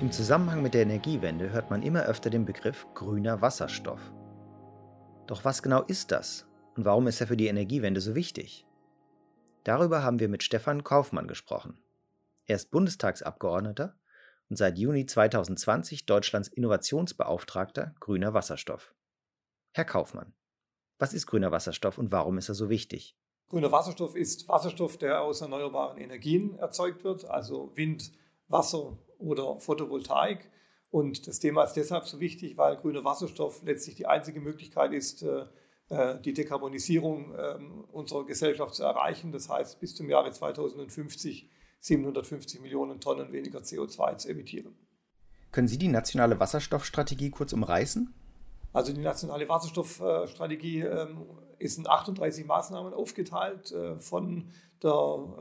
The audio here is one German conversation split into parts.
Im Zusammenhang mit der Energiewende hört man immer öfter den Begriff grüner Wasserstoff. Doch was genau ist das und warum ist er für die Energiewende so wichtig? Darüber haben wir mit Stefan Kaufmann gesprochen. Er ist Bundestagsabgeordneter und seit Juni 2020 Deutschlands Innovationsbeauftragter grüner Wasserstoff. Herr Kaufmann, was ist grüner Wasserstoff und warum ist er so wichtig? Grüner Wasserstoff ist Wasserstoff, der aus erneuerbaren Energien erzeugt wird, also Wind, Wasser oder Photovoltaik. Und das Thema ist deshalb so wichtig, weil grüner Wasserstoff letztlich die einzige Möglichkeit ist, äh, äh, die Dekarbonisierung ähm, unserer Gesellschaft zu erreichen. Das heißt, bis zum Jahre 2050 750 Millionen Tonnen weniger CO2 zu emittieren. Können Sie die nationale Wasserstoffstrategie kurz umreißen? Also die nationale Wasserstoffstrategie ähm, ist in 38 Maßnahmen aufgeteilt, äh, von der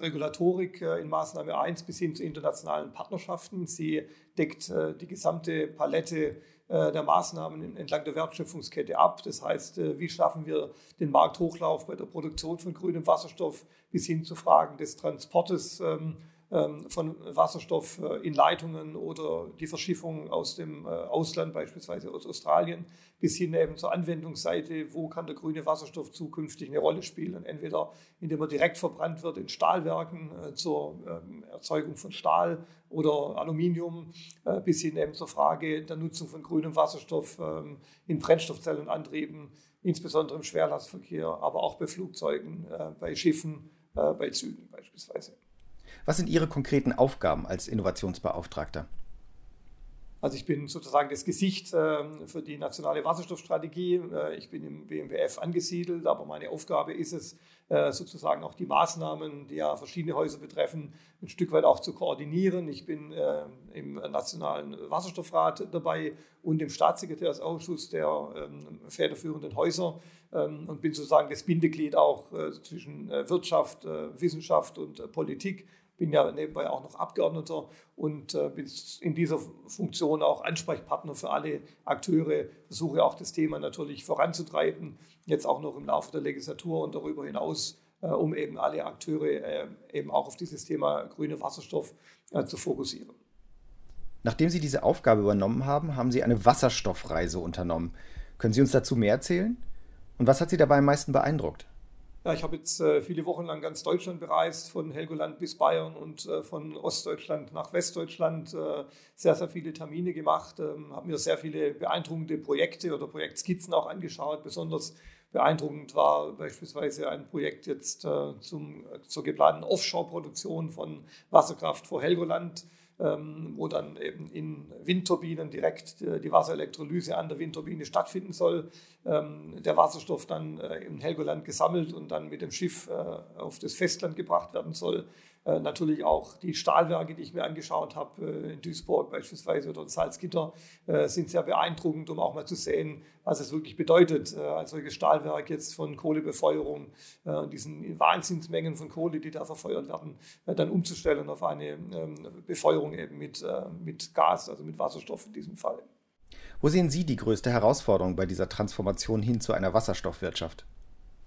Regulatorik äh, in Maßnahme 1 bis hin zu internationalen Partnerschaften. Sie deckt äh, die gesamte Palette der Maßnahmen entlang der Wertschöpfungskette ab. Das heißt, wie schaffen wir den Markthochlauf bei der Produktion von grünem Wasserstoff bis hin zu Fragen des Transportes ähm, von Wasserstoff äh, in Leitungen oder die Verschiffung aus dem äh, Ausland, beispielsweise aus Australien, bis hin eben zur Anwendungsseite, wo kann der grüne Wasserstoff zukünftig eine Rolle spielen. Entweder indem er direkt verbrannt wird in Stahlwerken äh, zur ähm, Erzeugung von Stahl oder Aluminium, bis hin eben zur Frage der Nutzung von grünem Wasserstoff ähm, in Brennstoffzellenantrieben, insbesondere im Schwerlastverkehr, aber auch bei Flugzeugen, bei Schiffen, bei Zügen beispielsweise. Was sind Ihre konkreten Aufgaben als Innovationsbeauftragter? Also ich bin sozusagen das Gesicht ähm, für die nationale Wasserstoffstrategie. Äh, ich bin im BMWF angesiedelt, aber meine Aufgabe ist es, äh, sozusagen auch die Maßnahmen, die ja verschiedene Häuser betreffen, ein Stück weit auch zu koordinieren. Ich bin äh, im Nationalen Wasserstoffrat dabei und im Staatssekretärsausschuss der ähm, federführenden Häuser ähm, und bin sozusagen das Bindeglied auch zwischen Wirtschaft, Wissenschaft und Politik bin ja nebenbei auch noch Abgeordneter und äh, bin in dieser Funktion auch Ansprechpartner für alle Akteure, versuche auch das Thema natürlich voranzutreiben, jetzt auch noch im Laufe der Legislatur und darüber hinaus, äh, um eben alle Akteure äh, eben auch auf dieses Thema grüner Wasserstoff äh, zu fokussieren. Nachdem Sie diese Aufgabe übernommen haben, haben Sie eine Wasserstoffreise unternommen. Können Sie uns dazu mehr erzählen? Und was hat Sie dabei am meisten beeindruckt? Ja, ich habe jetzt äh, viele Wochen lang ganz Deutschland bereist, von Helgoland bis Bayern und äh, von Ostdeutschland nach Westdeutschland. Äh, sehr, sehr viele Termine gemacht, ähm, habe mir sehr viele beeindruckende Projekte oder Projektskizzen auch angeschaut. Besonders beeindruckend war beispielsweise ein Projekt jetzt äh, zum, zur geplanten Offshore-Produktion von Wasserkraft vor Helgoland wo dann eben in Windturbinen direkt äh, die Wasserelektrolyse an der Windturbine stattfinden soll. Ähm, der Wasserstoff dann äh, im Helgoland gesammelt und dann mit dem Schiff äh, auf das Festland gebracht werden soll. Äh, natürlich auch die Stahlwerke, die ich mir angeschaut habe, äh, in Duisburg beispielsweise oder in Salzgitter, äh, sind sehr beeindruckend, um auch mal zu sehen, was es wirklich bedeutet, als solches Stahlwerk jetzt von Kohlebefeuerung, diesen Wahnsinnsmengen von Kohle, die da verfeuert werden, dann umzustellen auf eine ähm, Befeuerung eben mit, mit Gas, also mit Wasserstoff in diesem Fall. Wo sehen Sie die größte Herausforderung bei dieser Transformation hin zu einer Wasserstoffwirtschaft?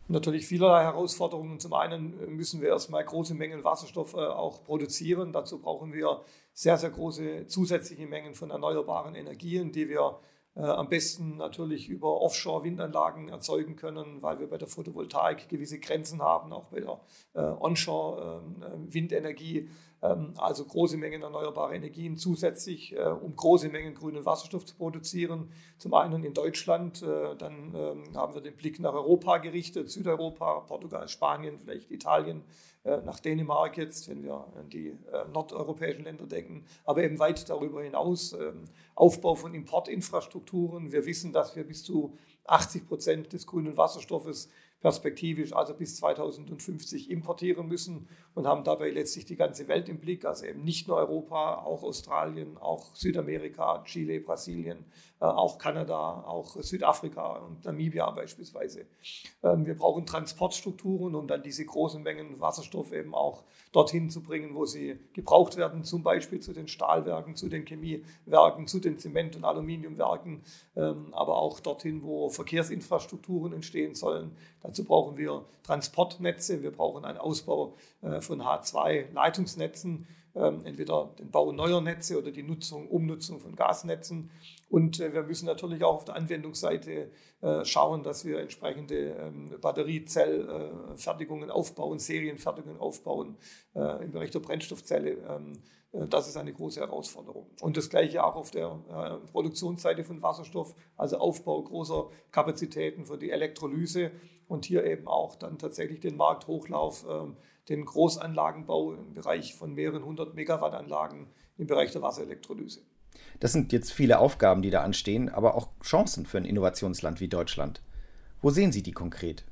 Natürlich vielerlei Herausforderungen. Zum einen äh, müssen wir erstmal große Mengen Wasserstoff äh, auch produzieren. Dazu brauchen wir sehr, sehr große zusätzliche Mengen von erneuerbaren Energien, die wir am besten natürlich über Offshore-Windanlagen erzeugen können, weil wir bei der Photovoltaik gewisse Grenzen haben, auch bei der Onshore-Windenergie. Ähm, also große Mengen erneuerbare Energien zusätzlich, äh, um große Mengen grünen Wasserstoff zu produzieren. Zum einen in Deutschland, äh, dann ähm, haben wir den Blick nach Europa gerichtet, Südeuropa, Portugal, Spanien, vielleicht Italien, äh, nach Dänemark jetzt, wenn wir an die nordeuropäischen Länder denken, aber eben weit darüber hinaus. Ähm, Aufbau von Importinfrastrukturen. Wir wissen, dass wir bis zu 80 Prozent des grünen Wasserstoffes perspektivisch also bis 2050 importieren müssen und haben dabei letztlich die ganze Welt im Blick, also eben nicht nur Europa, auch Australien, auch Südamerika, Chile, Brasilien, äh, auch Kanada, auch Südafrika und Namibia beispielsweise. Ähm, wir brauchen Transportstrukturen, um dann diese großen Mengen Wasserstoff eben auch dorthin zu bringen, wo sie gebraucht werden, zum Beispiel zu den Stahlwerken, zu den Chemiewerken, zu den Zement- und Aluminiumwerken, ähm, aber auch dorthin, wo Verkehrsinfrastrukturen entstehen sollen. Dazu brauchen wir Transportnetze, wir brauchen einen Ausbau äh, von H2-Leitungsnetzen. ähm, entweder den Bau neuer Netze oder die Nutzung, Umnutzung von Gasnetzen. Und äh, wir müssen natürlich auch auf der Anwendungsseite äh, schauen, dass wir entsprechende ähm, Batteriezellfertigungen aufbauen, Serienfertigungen aufbauen im Bereich der Brennstoffzelle. Das ist eine große Herausforderung. Und das gleiche auch auf der Produktionsseite von Wasserstoff, also Aufbau großer Kapazitäten für die Elektrolyse und hier eben auch dann tatsächlich den Markthochlauf, ähm, den Großanlagenbau im Bereich von mehreren hundert Megawattanlagen im Bereich der Wasserelektrolyse. Das sind jetzt viele Aufgaben, die da anstehen, aber auch Chancen für ein Innovationsland wie Deutschland. Wo sehen Sie die konkret?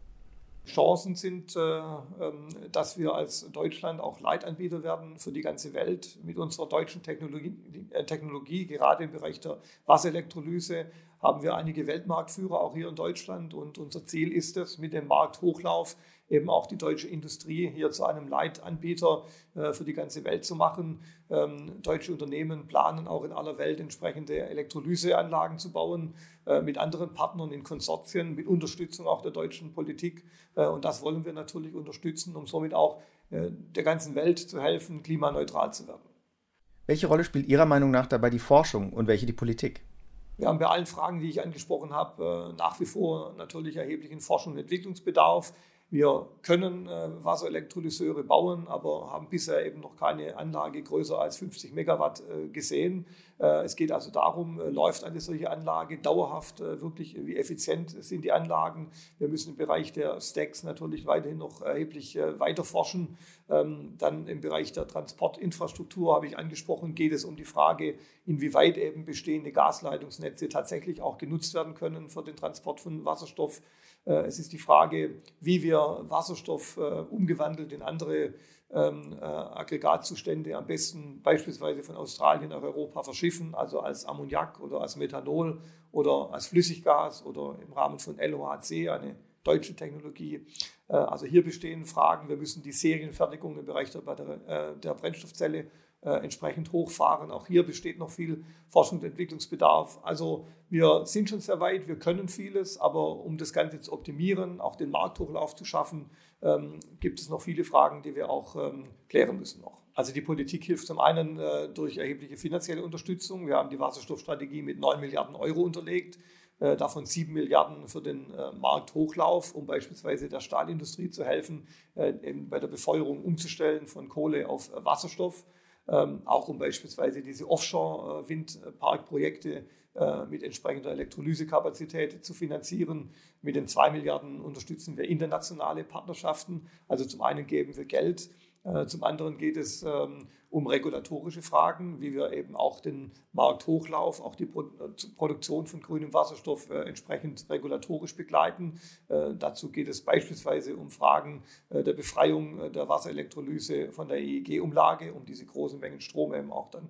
Chancen sind, äh, ähm, dass wir als Deutschland auch Leitanbieter werden für die ganze Welt mit unserer deutschen Technologie, äh, Technologie gerade im Bereich der Wasserelektrolyse haben wir einige Weltmarktführer auch hier in Deutschland und unser Ziel ist es, mit dem Markthochlauf eben auch die deutsche Industrie hier zu einem Leitanbieter äh, für die ganze Welt zu machen. Ähm, deutsche Unternehmen planen auch in aller Welt entsprechende Elektrolyseanlagen zu bauen äh, mit anderen Partnern in Konsortien, mit Unterstützung auch der deutschen Politik. Äh, und das wollen wir natürlich unterstützen, um somit auch der ganzen Welt zu helfen, klimaneutral zu werden. Welche Rolle spielt Ihrer Meinung nach dabei die Forschung und welche die Politik? Wir haben bei allen Fragen, die ich angesprochen habe, nach wie vor natürlich erheblichen Forschung und Entwicklungsbedarf. Wir können äh, Wasserelektrolyseure bauen, aber haben bisher eben noch keine Anlage größer als 50 Megawatt äh, gesehen. Äh, es geht also darum, äh, läuft eine solche Anlage dauerhaft äh, wirklich, wie effizient sind die Anlagen. Wir müssen im Bereich der Stacks natürlich weiterhin noch erheblich äh, weiter forschen. Ähm, dann im Bereich der Transportinfrastruktur habe ich angesprochen, geht es um die Frage, inwieweit eben bestehende Gasleitungsnetze tatsächlich auch genutzt werden können für den Transport von Wasserstoff. Es ist die Frage, wie wir Wasserstoff äh, umgewandelt in andere ähm, äh, Aggregatzustände am besten beispielsweise von Australien nach Europa verschiffen, also als Ammoniak oder als Methanol oder als Flüssiggas oder im Rahmen von LOHC, eine deutsche Technologie. Also hier bestehen Fragen. Wir müssen die Serienfertigung im Bereich der, der Brennstoffzelle äh, entsprechend hochfahren. Auch hier besteht noch viel Forschung und Entwicklungsbedarf. Also wir sind schon sehr weit, wir können vieles, aber um das Ganze zu optimieren, auch den Markthochlauf zu schaffen, ähm, gibt es noch viele Fragen, die wir auch ähm, klären müssen noch. Also die Politik hilft zum einen äh, durch erhebliche finanzielle Unterstützung. Wir haben die Wasserstoffstrategie mit 9 Milliarden Euro unterlegt äh, davon 7 Milliarden für den äh, Markthochlauf, um beispielsweise der Stahlindustrie zu helfen, äh, bei der Befeuerung umzustellen von Kohle auf Wasserstoff auch um beispielsweise diese Offshore-Windparkprojekte äh, mit entsprechender Elektrolysekapazität zu finanzieren. Mit den 2 Milliarden unterstützen wir internationale Partnerschaften. Also zum einen geben wir Geld zum anderen geht es ähm, um regulatorische Fragen, wie wir eben auch den Markthochlauf, auch die äh, Produktion von grünem Wasserstoff äh, entsprechend regulatorisch begleiten. Dazu geht es beispielsweise um Fragen der Befreiung der Wasserelektrolyse von der EEG-Umlage, um diese großen Mengen Strom eben auch dann ähm,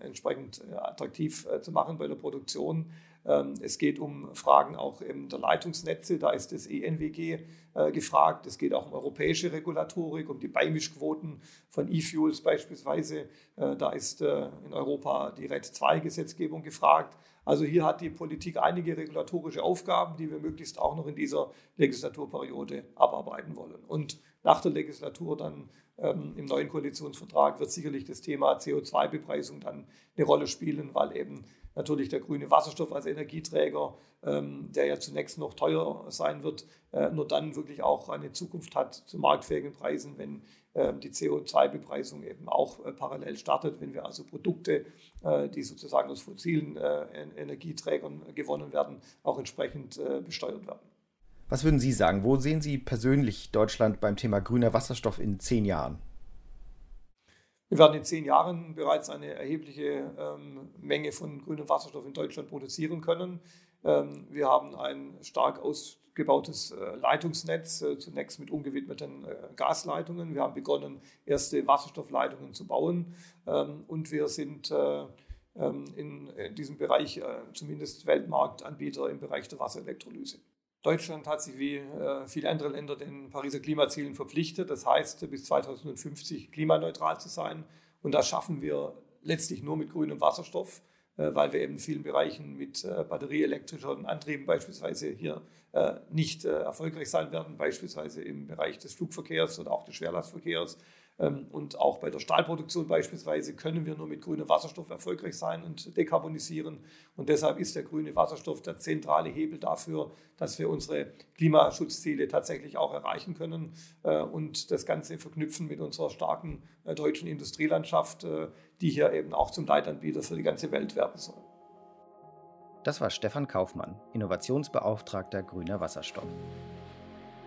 entsprechend attraktiv zu machen bei der Produktion. Ähm, es geht um Fragen auch der Leitungsnetze, da ist das ENWG äh, gefragt. Es geht auch um europäische Regulatorik, um die Beimischquoten von E-Fuels beispielsweise. Äh, da ist äh, in Europa die RED 2-Gesetzgebung gefragt. Also hier hat die Politik einige regulatorische Aufgaben, die wir möglichst auch noch in dieser Legislaturperiode abarbeiten wollen. Und nach der Legislatur dann ähm, im neuen Koalitionsvertrag wird sicherlich das Thema CO2-Bepreisung dann eine Rolle spielen, weil eben natürlich der grüne Wasserstoff als Energieträger, ähm, der ja zunächst noch teuer sein wird, äh, nur dann wirklich auch eine Zukunft hat zu marktfähigen Preisen, wenn äh, die CO2-Bepreisung eben auch äh, parallel startet, wenn wir also Produkte, äh, die sozusagen aus fossilen Energieträgern gewonnen werden, auch entsprechend besteuert werden. Was würden Sie sagen? Wo sehen Sie persönlich Deutschland beim Thema grüner Wasserstoff in zehn Jahren? Wir werden in zehn Jahren bereits eine erhebliche ähm, Menge von grünem Wasserstoff in Deutschland produzieren können. Ähm, wir haben ein stark ausgebautes äh, Leitungsnetz, äh, zunächst mit ungewidmeten äh, Gasleitungen. Wir haben begonnen, erste Wasserstoffleitungen zu bauen ähm, und wir sind äh, ähm, in, in, diesem Bereich äh, zumindest Weltmarktanbieter im Bereich der Wasserelektrolyse. Deutschland hat sich wie äh, viele andere Länder den Pariser Klimazielen verpflichtet. Das heißt, bis 2050 klimaneutral zu sein. Und das schaffen wir letztlich nur mit grünem Wasserstoff. weil wir eben in vielen Bereichen mit batterieelektrischen Antrieben beispielsweise hier nicht erfolgreich sein werden, beispielsweise im Bereich des Flugverkehrs oder auch des Schwerlastverkehrs und auch bei der Stahlproduktion beispielsweise können wir nur mit grünem Wasserstoff erfolgreich sein und dekarbonisieren. Und deshalb ist der grüne Wasserstoff der zentrale Hebel dafür, dass wir unsere Klimaschutzziele tatsächlich auch erreichen können äh, und das Ganze verknüpfen mit unserer starken äh, deutschen Industrielandschaft, äh, die hier eben auch zum Leitanbieter für die ganze Welt werden soll. Das war Stefan Kaufmann, Innovationsbeauftragter grüner Wasserstoff.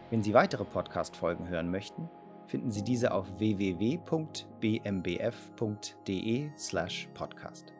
Wenn Sie weitere Podcast-Folgen hören möchten, finden Sie diese auf www.bmbf.de/podcast.